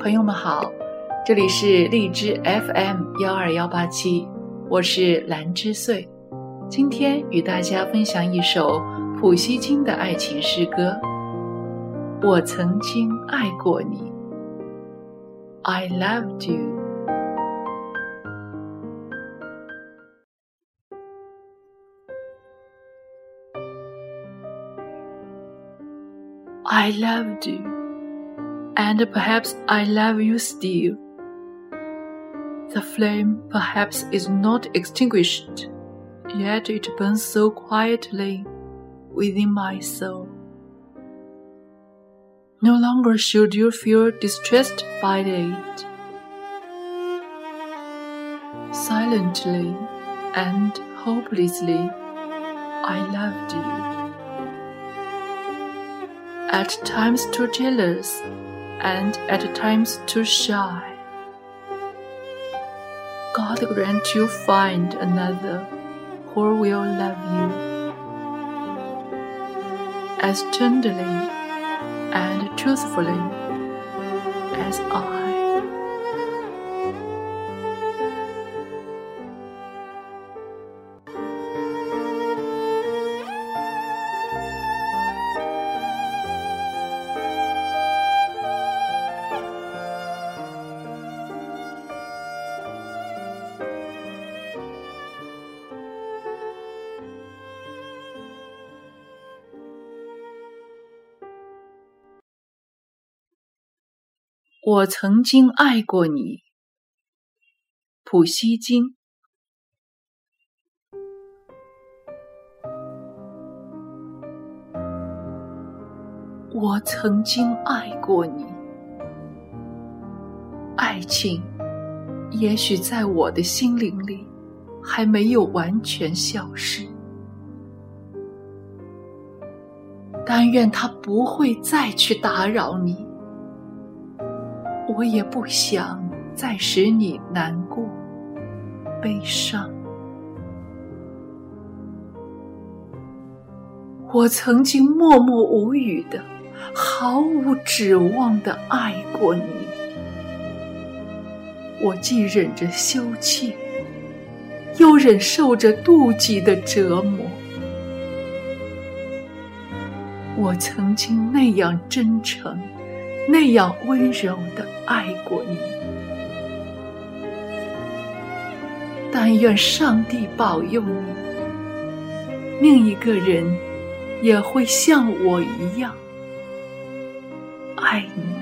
朋友们好，这里是荔枝 FM 幺二幺八七，我是兰之穗。今天与大家分享一首普希金的爱情诗歌。我曾经爱过你，I loved you。I loved you, and perhaps I love you still. The flame perhaps is not extinguished, yet it burns so quietly within my soul. No longer should you feel distressed by it. Silently and hopelessly, I loved you at times too jealous, and at times too shy. God grant you find another who will love you as tenderly and truthfully as I. 我曾经爱过你，普希金。我曾经爱过你，爱情也许在我的心灵里还没有完全消失，但愿它不会再去打扰你。我也不想再使你难过、悲伤。我曾经默默无语的、毫无指望的爱过你，我既忍着羞怯，又忍受着妒忌的折磨。我曾经那样真诚。那样温柔的爱过你，但愿上帝保佑你，另一个人也会像我一样爱你。